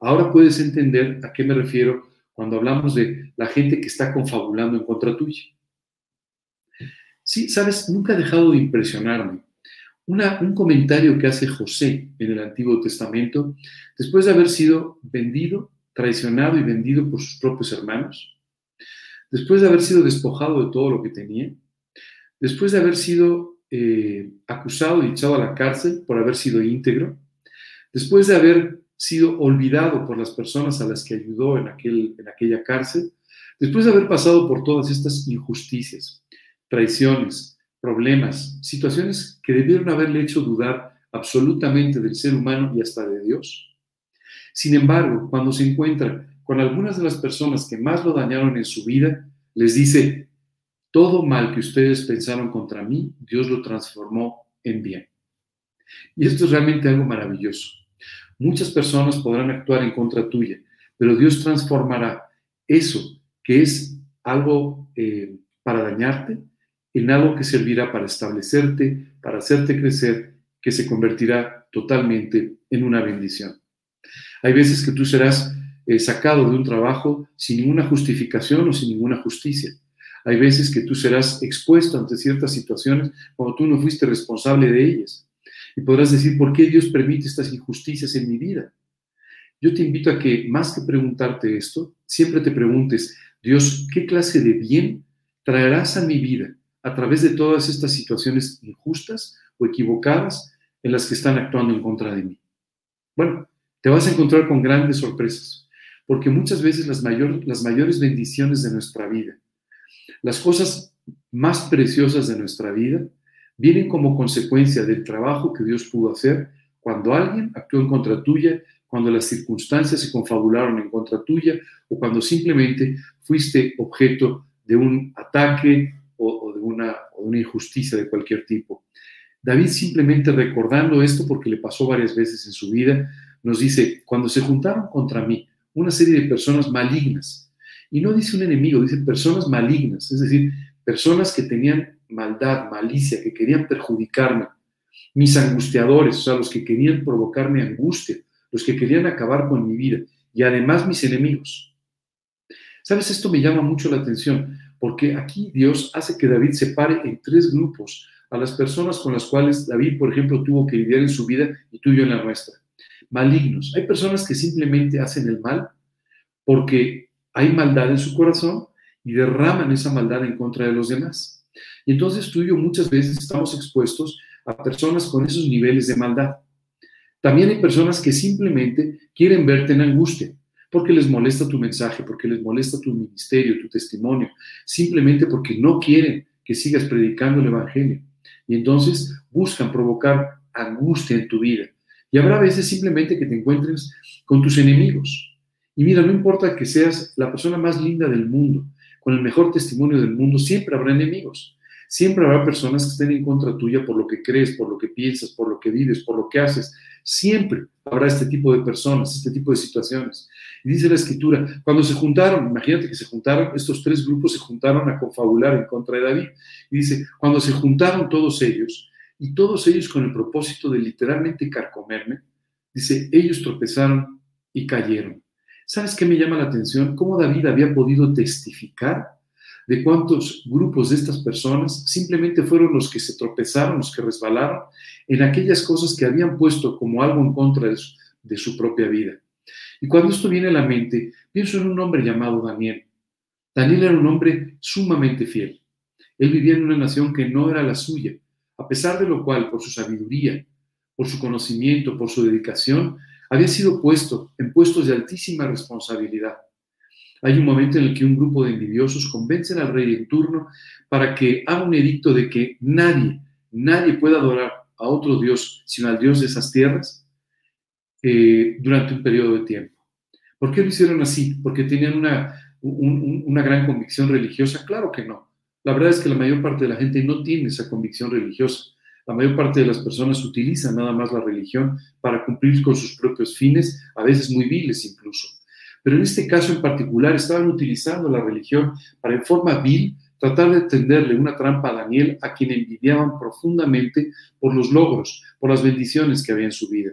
S1: Ahora puedes entender a qué me refiero cuando hablamos de la gente que está confabulando en contra tuya. Sí, sabes, nunca ha dejado de impresionarme. un comentario que hace José en el Antiguo Testamento, después de haber sido vendido, traicionado y vendido por sus propios hermanos, después de haber sido despojado de todo lo que tenía, después de haber sido eh, acusado y echado a la cárcel por haber sido íntegro, después de haber sido olvidado por las personas a las que ayudó en, aquel, en aquella cárcel, después de haber pasado por todas estas injusticias, traiciones, problemas, situaciones que debieron haberle hecho dudar absolutamente del ser humano y hasta de Dios. Sin embargo, cuando se encuentra con algunas de las personas que más lo dañaron en su vida, les dice, todo mal que ustedes pensaron contra mí, Dios lo transformó en bien. Y esto es realmente algo maravilloso. Muchas personas podrán actuar en contra tuya, pero Dios transformará eso que es algo eh, para dañarte en algo que servirá para establecerte, para hacerte crecer, que se convertirá totalmente en una bendición. Hay veces que tú serás eh, sacado de un trabajo sin ninguna justificación o sin ninguna justicia. Hay veces que tú serás expuesto ante ciertas situaciones cuando tú no fuiste responsable de ellas. Y podrás decir, ¿por qué Dios permite estas injusticias en mi vida? Yo te invito a que, más que preguntarte esto, siempre te preguntes, Dios, ¿qué clase de bien traerás a mi vida a través de todas estas situaciones injustas o equivocadas en las que están actuando en contra de mí. Bueno, te vas a encontrar con grandes sorpresas, porque muchas veces las, las mayores bendiciones de nuestra vida, las cosas más preciosas de nuestra vida, vienen como consecuencia del trabajo que Dios pudo hacer cuando alguien actuó en contra tuya, cuando las circunstancias se confabularon en contra tuya o cuando simplemente fuiste objeto de un ataque o, de una, una injusticia de cualquier tipo. David simplemente recordando esto, porque le pasó varias veces en su vida, nos dice, cuando se juntaron contra mí una serie de personas malignas, y no dice un enemigo, dice personas malignas, es decir, personas que tenían maldad, malicia, que querían perjudicarme, mis angustiadores, o sea, los que querían provocarme angustia, los que querían acabar con mi vida, y además mis enemigos. ¿Sabes? Esto me llama mucho la atención, porque aquí Dios hace que David separe en tres grupos a las personas con las cuales David, por ejemplo, tuvo que lidiar en su vida y tú y yo en la nuestra. Malignos. Hay personas que simplemente hacen el mal porque hay maldad en su corazón y derraman esa maldad en contra de los demás. Y entonces tú y yo muchas veces estamos expuestos a personas con esos niveles de maldad. También hay personas que simplemente quieren verte en angustia porque les molesta tu mensaje, porque les molesta tu ministerio, tu testimonio, simplemente porque no quieren que sigas predicando el Evangelio. Y entonces buscan provocar angustia en tu vida. Y habrá veces simplemente que te encuentres con tus enemigos. Y mira, no importa que seas la persona más linda del mundo, con el mejor testimonio del mundo, siempre habrá enemigos. Siempre habrá personas que estén en contra tuya por lo que crees, por lo que piensas, por lo que vives, por lo que haces. Siempre habrá este tipo de personas, este tipo de situaciones. Y dice la escritura, cuando se juntaron, imagínate que se juntaron, estos tres grupos se juntaron a confabular en contra de David. Y dice, cuando se juntaron todos ellos, y todos ellos con el propósito de literalmente carcomerme, dice, ellos tropezaron y cayeron. ¿Sabes qué me llama la atención? Cómo David había podido testificar de cuántos grupos de estas personas simplemente fueron los que se tropezaron, los que resbalaron en aquellas cosas que habían puesto como algo en contra de su, propia vida. Y cuando esto viene a la mente, pienso en un hombre llamado Daniel. Daniel era un hombre sumamente fiel. Él vivía en una nación que no era la suya, a pesar de lo cual, por su sabiduría, por su conocimiento, por su dedicación, había sido puesto en puestos de altísima responsabilidad. Hay un momento en el que un grupo de envidiosos convencen al rey en turno para que haga un edicto de que nadie, nadie pueda adorar a otro Dios sino al Dios de esas tierras eh, durante un periodo de tiempo. ¿Por qué lo hicieron así? ¿Porque tenían una, una gran convicción religiosa? Claro que no. La verdad es que la mayor parte de la gente no tiene esa convicción religiosa. La mayor parte de las personas utilizan nada más la religión para cumplir con sus propios fines, a veces muy viles incluso. Pero en este caso en particular estaban utilizando la religión para en forma vil tratar de tenderle una trampa a Daniel a quien envidiaban profundamente por los logros, por las bendiciones que había en su vida.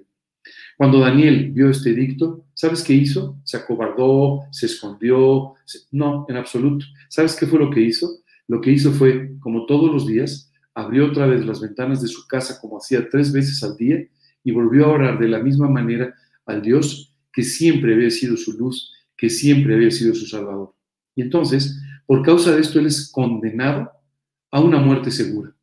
S1: Cuando Daniel vio este edicto, ¿sabes qué hizo? Se acobardó, se escondió. No, en absoluto. ¿Sabes qué fue lo que hizo? Lo que hizo fue, como todos los días, abrió otra vez las ventanas de su casa como hacía tres veces al día y volvió a orar de la misma manera al Dios que siempre había sido su luz, que siempre había sido su Salvador. Y entonces, por causa de esto, él es condenado a una muerte segura.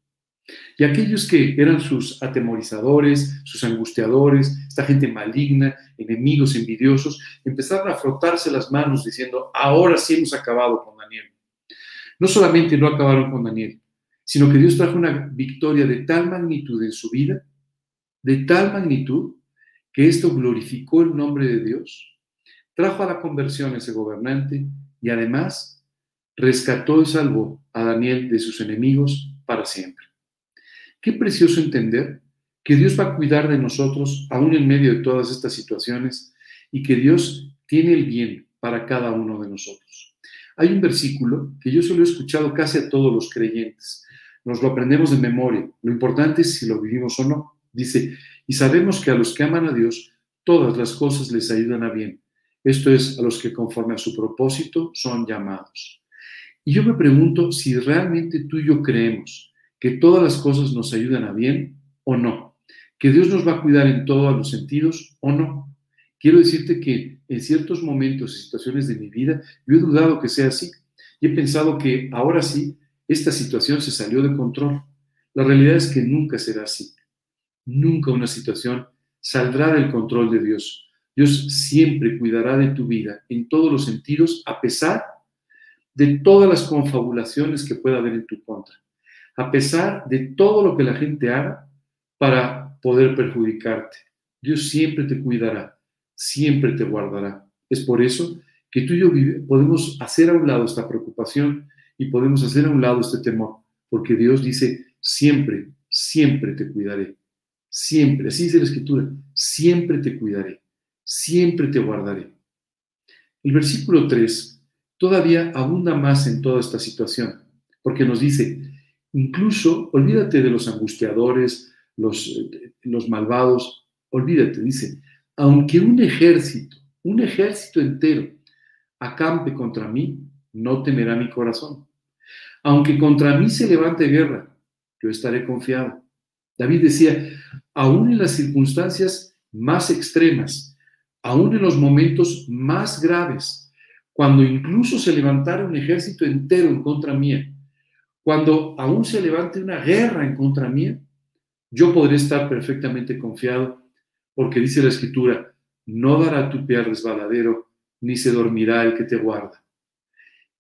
S1: Y aquellos que eran sus atemorizadores, sus angustiadores, esta gente maligna, enemigos envidiosos, empezaron a frotarse las manos diciendo, ahora sí hemos acabado con Daniel. No solamente no acabaron con Daniel, sino que Dios trajo una victoria de tal magnitud en su vida, de tal magnitud, que esto glorificó el nombre de Dios, trajo a la conversión a ese gobernante y además rescató y salvó a Daniel de sus enemigos para siempre. Qué precioso entender que Dios va a cuidar de nosotros aún en medio de todas estas situaciones y que Dios tiene el bien para cada uno de nosotros. Hay un versículo que yo solo he escuchado casi a todos los creyentes. Nos lo aprendemos de memoria. Lo importante es si lo vivimos o no. Dice, y sabemos que a los que aman a Dios, todas las cosas les ayudan a bien. Esto es, a los que conforme a su propósito son llamados. Y yo me pregunto si realmente tú y yo creemos que todas las cosas nos ayudan a bien o no, que Dios nos va a cuidar en todos los sentidos o no. Quiero decirte que en ciertos momentos y situaciones de mi vida yo he dudado que sea así y he pensado que ahora sí, esta situación se salió de control. La realidad es que nunca será así. Nunca una situación saldrá del control de Dios. Dios siempre cuidará de tu vida en todos los sentidos, a pesar de todas las confabulaciones que pueda haber en tu contra a pesar de todo lo que la gente haga para poder perjudicarte. Dios siempre te cuidará, siempre te guardará. Es por eso que tú y yo podemos hacer a un lado esta preocupación y podemos hacer a un lado este temor, porque Dios dice, siempre, siempre te cuidaré. Siempre, así dice la escritura, siempre te cuidaré, siempre te guardaré. El versículo 3 todavía abunda más en toda esta situación, porque nos dice, Incluso, olvídate de los angustiadores, los, eh, los malvados, olvídate, dice, aunque un ejército, un ejército entero, acampe contra mí, no temerá mi corazón. Aunque contra mí se levante guerra, yo estaré confiado. David decía, aún en las circunstancias más extremas, aún en los momentos más graves, cuando incluso se levantara un ejército entero en contra mía, cuando aún se levante una guerra en contra mía, yo podré estar perfectamente confiado, porque dice la Escritura, no dará tu pie al resbaladero, ni se dormirá el que te guarda.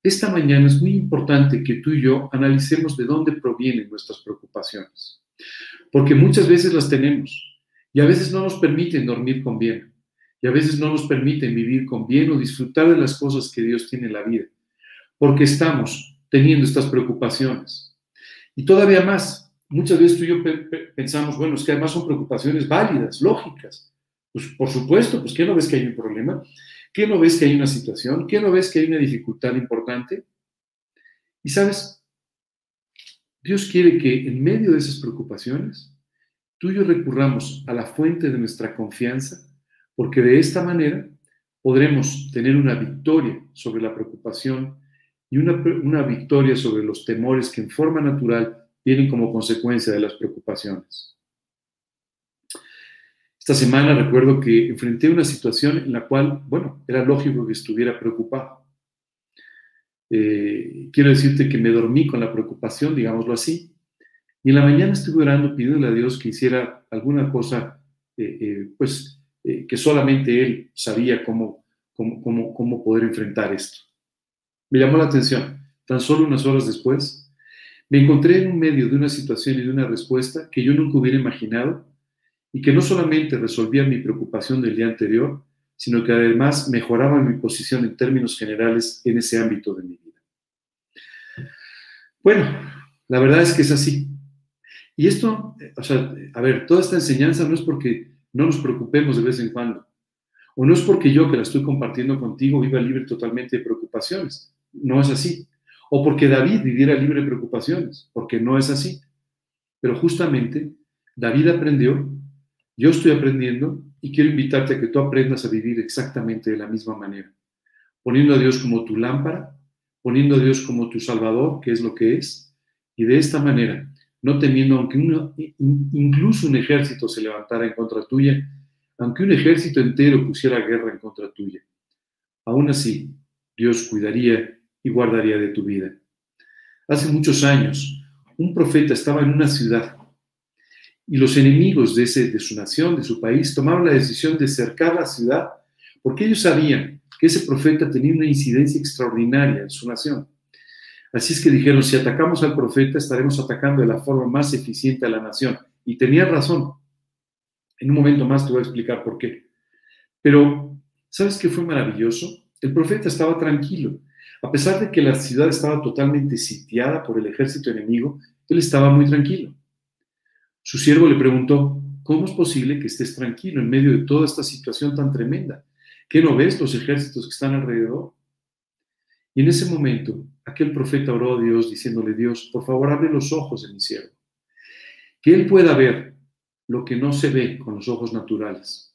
S1: Esta mañana es muy importante que tú y yo analicemos de dónde provienen nuestras preocupaciones, porque muchas veces las tenemos y a veces no nos permiten dormir con bien, y a veces no nos permiten vivir con bien o disfrutar de las cosas que Dios tiene en la vida, porque estamos teniendo estas preocupaciones. Y todavía más, muchas veces tú y yo pensamos, bueno, es que además son preocupaciones válidas, lógicas. Pues por supuesto, pues ¿qué no ves que hay un problema? ¿Qué no ves que hay una situación? ¿Qué no ves que hay una dificultad importante? Y sabes, Dios quiere que en medio de esas preocupaciones, tú y yo recurramos a la fuente de nuestra confianza, porque de esta manera podremos tener una victoria sobre la preocupación y una, victoria sobre los temores que en forma natural vienen como consecuencia de las preocupaciones. Esta semana recuerdo que enfrenté una situación en la cual, bueno, era lógico que estuviera preocupado. Eh, quiero decirte que me dormí con la preocupación, digámoslo así, y en la mañana estuve orando pidiéndole a Dios que hiciera alguna cosa, eh, eh, pues, que solamente Él sabía cómo, cómo, cómo poder enfrentar esto. Me llamó la atención. Tan solo unas horas después, me encontré en medio de una situación y de una respuesta que yo nunca hubiera imaginado y que no solamente resolvía mi preocupación del día anterior, sino que además mejoraba mi posición en términos generales en ese ámbito de mi vida. Bueno, la verdad es que es así. Y esto, o sea, a ver, toda esta enseñanza no es porque no nos preocupemos de vez en cuando, O no es porque yo que la estoy compartiendo contigo viva libre totalmente de preocupaciones. No es así. O porque David viviera libre de preocupaciones, porque no es así. Pero justamente David aprendió, yo estoy aprendiendo y quiero invitarte a que tú aprendas a vivir exactamente de la misma manera, poniendo a Dios como tu lámpara, poniendo a Dios como tu salvador, que es lo que es, y de esta manera, no temiendo, aunque incluso un ejército se levantara en contra tuya, aunque un ejército entero pusiera guerra en contra tuya, aún así Dios cuidaría y guardaría de tu vida. Hace muchos años, un profeta estaba en una ciudad y los enemigos de, ese, de su nación, de su país, tomaron la decisión de cercar la ciudad porque ellos sabían que ese profeta tenía una incidencia extraordinaria en su nación. Así es que dijeron, si atacamos al profeta, estaremos atacando de la forma más eficiente a la nación. Y tenían razón. En un momento más te voy a explicar por qué. Pero, ¿sabes qué fue maravilloso? El profeta estaba tranquilo. A pesar de que la ciudad estaba totalmente sitiada por el ejército enemigo, él estaba muy tranquilo. Su siervo le preguntó, ¿cómo es posible que estés tranquilo en medio de toda esta situación tan tremenda? ¿Qué no ves los ejércitos que están alrededor? Y en ese momento, aquel profeta oró a Dios diciéndole, Dios, por favor, abre los ojos de mi siervo, que él pueda ver lo que no se ve con los ojos naturales.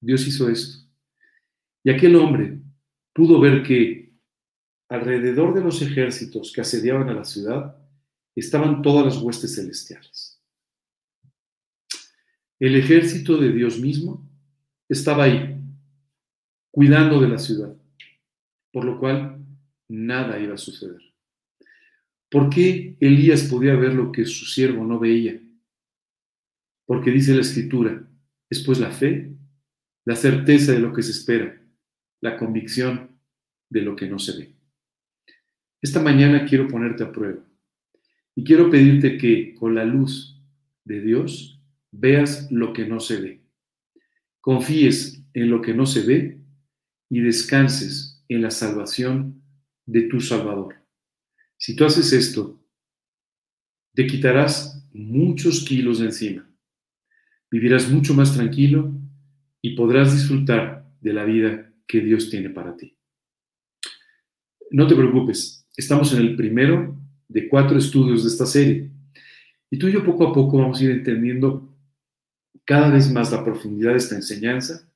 S1: Dios hizo esto. Y aquel hombre pudo ver que alrededor de los ejércitos que asediaban a la ciudad estaban todas las huestes celestiales. El ejército de Dios mismo estaba ahí, cuidando de la ciudad, por lo cual nada iba a suceder. ¿Por qué Elías podía ver lo que su siervo no veía? Porque dice la escritura, es pues la fe, la certeza de lo que se espera, la convicción de lo que no se ve. Esta mañana quiero ponerte a prueba y quiero pedirte que con la luz de Dios veas lo que no se ve, confíes en lo que no se ve y descanses en la salvación de tu Salvador. Si tú haces esto, te quitarás muchos kilos de encima vivirás mucho más tranquilo y podrás disfrutar de la vida que Dios tiene para ti. No te preocupes, estamos en el primero de cuatro estudios de esta serie y tú y yo poco a poco vamos a ir entendiendo cada vez más la profundidad de esta enseñanza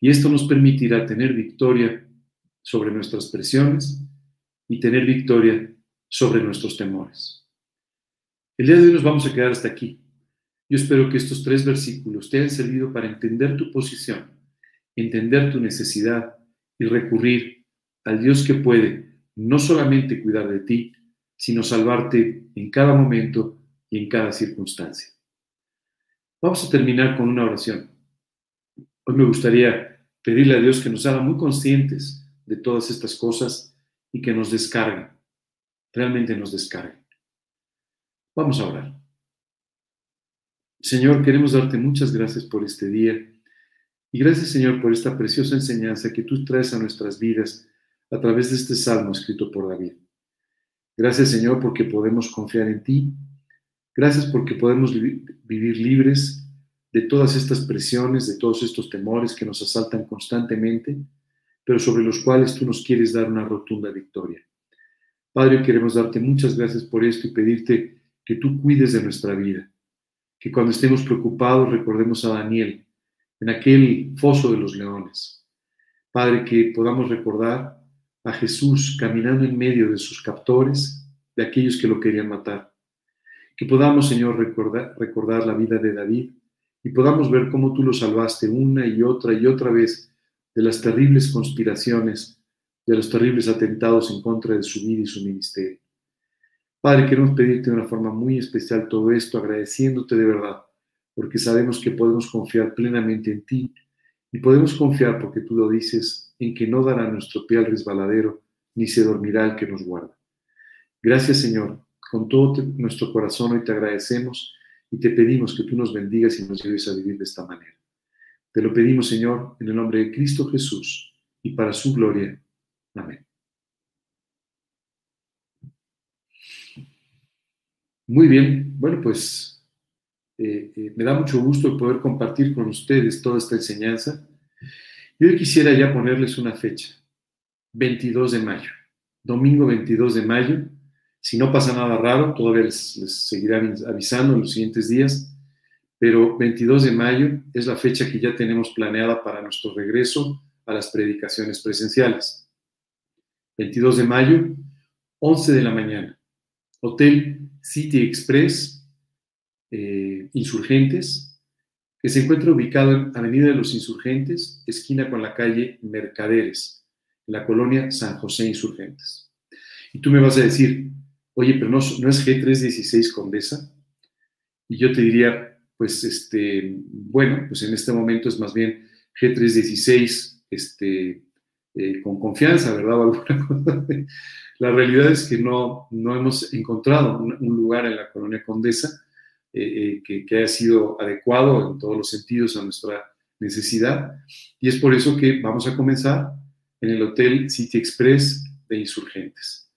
S1: y esto nos permitirá tener victoria sobre nuestras presiones y tener victoria sobre nuestros temores. El día de hoy nos vamos a quedar hasta aquí. Yo espero que estos tres versículos te hayan servido para entender tu posición, entender tu necesidad y recurrir al Dios que puede no solamente cuidar de ti, sino salvarte en cada momento y en cada circunstancia. Vamos a terminar con una oración. Hoy me gustaría pedirle a Dios que nos haga muy conscientes de todas estas cosas y que nos descargue, realmente nos descargue. Vamos a orar. Señor, queremos darte muchas gracias por este día y gracias, Señor, por esta preciosa enseñanza que tú traes a nuestras vidas a través de este salmo escrito por David. Gracias, Señor, porque podemos confiar en ti. Gracias porque podemos vivir libres de todas estas presiones, de todos estos temores que nos asaltan constantemente, pero sobre los cuales tú nos quieres dar una rotunda victoria. Padre, queremos darte muchas gracias por esto y pedirte que tú cuides de nuestra vida que cuando estemos preocupados recordemos a Daniel en aquel foso de los leones. Padre, que podamos recordar a Jesús caminando en medio de sus captores, de aquellos que lo querían matar. Que podamos, Señor, recordar, la vida de David y podamos ver cómo tú lo salvaste una y otra y otra vez de las terribles conspiraciones, de los terribles atentados en contra de su vida y su ministerio. Padre, queremos pedirte de una forma muy especial todo esto, agradeciéndote de verdad, porque sabemos que podemos confiar plenamente en ti y podemos confiar porque tú lo dices, en que no dará nuestro pie al resbaladero, ni se dormirá el que nos guarda. Gracias, Señor. Con todo nuestro corazón hoy te agradecemos y te pedimos que tú nos bendigas y nos lleves a vivir de esta manera. Te lo pedimos, Señor, en el nombre de Cristo Jesús y para su gloria. Amén. Muy bien, bueno, pues eh, eh, me da mucho gusto poder compartir con ustedes toda esta enseñanza. Y hoy quisiera ya ponerles una fecha, 22 de mayo, domingo 22 de mayo. Si no pasa nada raro, todavía les, les seguirán avisando en los siguientes días, pero 22 de mayo es la fecha que ya tenemos planeada para nuestro regreso a las predicaciones presenciales. 22 de mayo, 11 de la mañana, Hotel City Express, eh, Insurgentes, que se encuentra ubicado en Avenida de los Insurgentes, esquina con la calle Mercaderes, en la colonia San José Insurgentes. Y tú me vas a decir, oye, pero no, no es G316 Condesa. Y yo te diría, pues, este, bueno, pues en este momento es más bien G316 este, eh, con confianza, ¿verdad? la realidad es que no, no hemos encontrado un, lugar en la colonia Condesa eh, eh, que, que, haya sido adecuado en todos los sentidos a nuestra necesidad. Y es por eso que vamos a comenzar en el Hotel City Express de Insurgentes.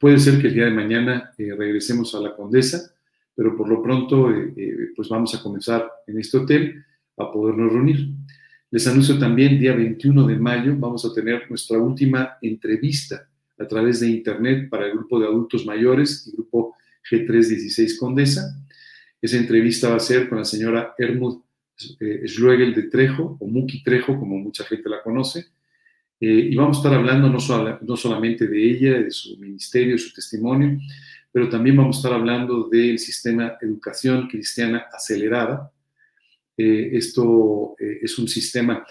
S1: puede ser que el día de mañana regresemos a la Condesa, pero por lo pronto pues vamos a comenzar en este hotel a podernos reunir. Les anuncio también, día 21 de mayo, vamos a tener nuestra última entrevista a través de Internet para el grupo de adultos mayores y grupo G316 Condesa. Esa entrevista va a ser con la señora Hermud eh, Schluegel de Trejo, o Muki Trejo, como mucha gente la conoce. Eh, y vamos a estar hablando no, no solamente de ella, de su ministerio, de su testimonio, pero también vamos a estar hablando del sistema educación cristiana acelerada, eh, esto eh, es un sistema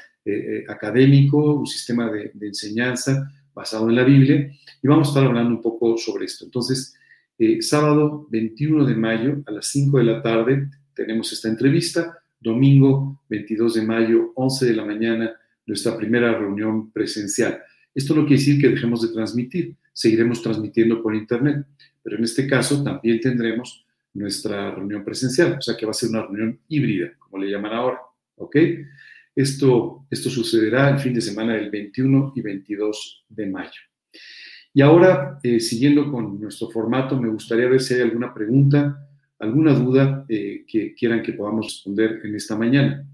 S1: académico, un sistema de, enseñanza basado en la Biblia, y vamos a estar hablando un poco sobre esto. Entonces, sábado 21 de mayo a las 5 de la tarde tenemos esta entrevista, domingo 22 de mayo, 11 de la mañana, nuestra primera reunión presencial. Esto no quiere decir que dejemos de transmitir, seguiremos transmitiendo por Internet, pero en este caso también tendremos nuestra reunión presencial, o sea que va a ser una reunión híbrida, como le llaman ahora, ¿ok? Esto, esto sucederá el fin de semana del 21 y 22 de mayo. Y ahora, eh, siguiendo con nuestro formato, me gustaría ver si hay alguna pregunta, alguna duda eh, que quieran que podamos responder en esta mañana.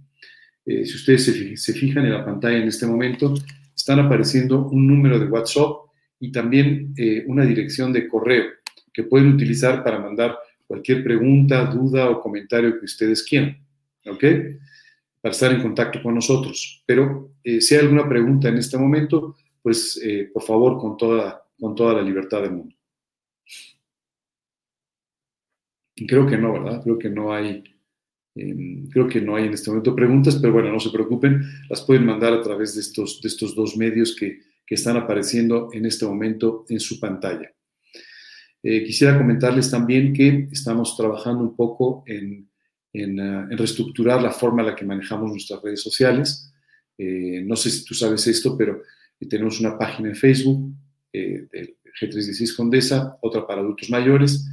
S1: Eh, si ustedes se, se fijan en la pantalla en este momento, están apareciendo un número de WhatsApp y también una dirección de correo que pueden utilizar para mandar cualquier pregunta, duda o comentario que ustedes quieran, ¿ok? Para estar en contacto con nosotros. Pero eh, si hay alguna pregunta en este momento, pues eh, por favor, con toda, con toda la libertad del mundo. Creo que no, ¿verdad? Creo que no hay, em, creo que no hay en este momento preguntas, pero bueno, no se preocupen, las pueden mandar a través de estos, de estos dos medios que, que están apareciendo en este momento en su pantalla. Eh, quisiera comentarles también que estamos trabajando un poco en, en, ah, reestructurar la forma en la que manejamos nuestras redes sociales. Eh, no sé si tú sabes esto, pero tenemos una página en Facebook eh, del G316 Condesa, otra para adultos mayores.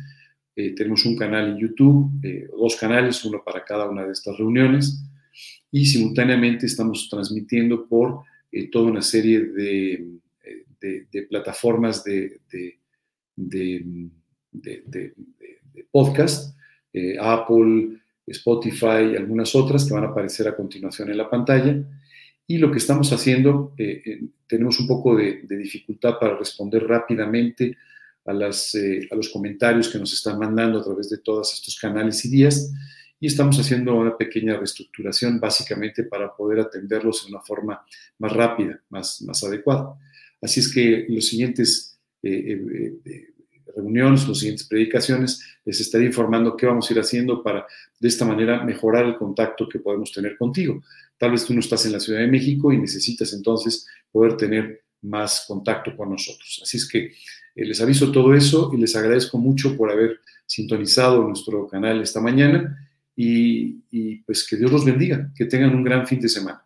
S1: tenemos un canal en YouTube, dos canales, uno para cada una de estas reuniones. Y simultáneamente estamos transmitiendo por toda una serie de, de, plataformas de de, podcast, eh, Apple, Spotify y algunas otras que van a aparecer a continuación en la pantalla. Y lo que estamos haciendo, eh, eh, tenemos un poco de, dificultad para responder rápidamente a, las, a los comentarios que nos están mandando a través de todos estos canales y días. Y estamos haciendo una pequeña reestructuración básicamente para poder atenderlos de una forma más rápida, más, más adecuada. Así es que los siguientes eh, eh, reuniones, las siguientes predicaciones, les estaré informando qué vamos a ir haciendo para de esta manera mejorar el contacto que podemos tener contigo. Tal vez tú no estás en la Ciudad de México y necesitas entonces poder tener más contacto con nosotros. Así es que eh, les aviso todo eso y les agradezco mucho por haber sintonizado nuestro canal esta mañana y, y pues que Dios los bendiga, que tengan un gran fin de semana.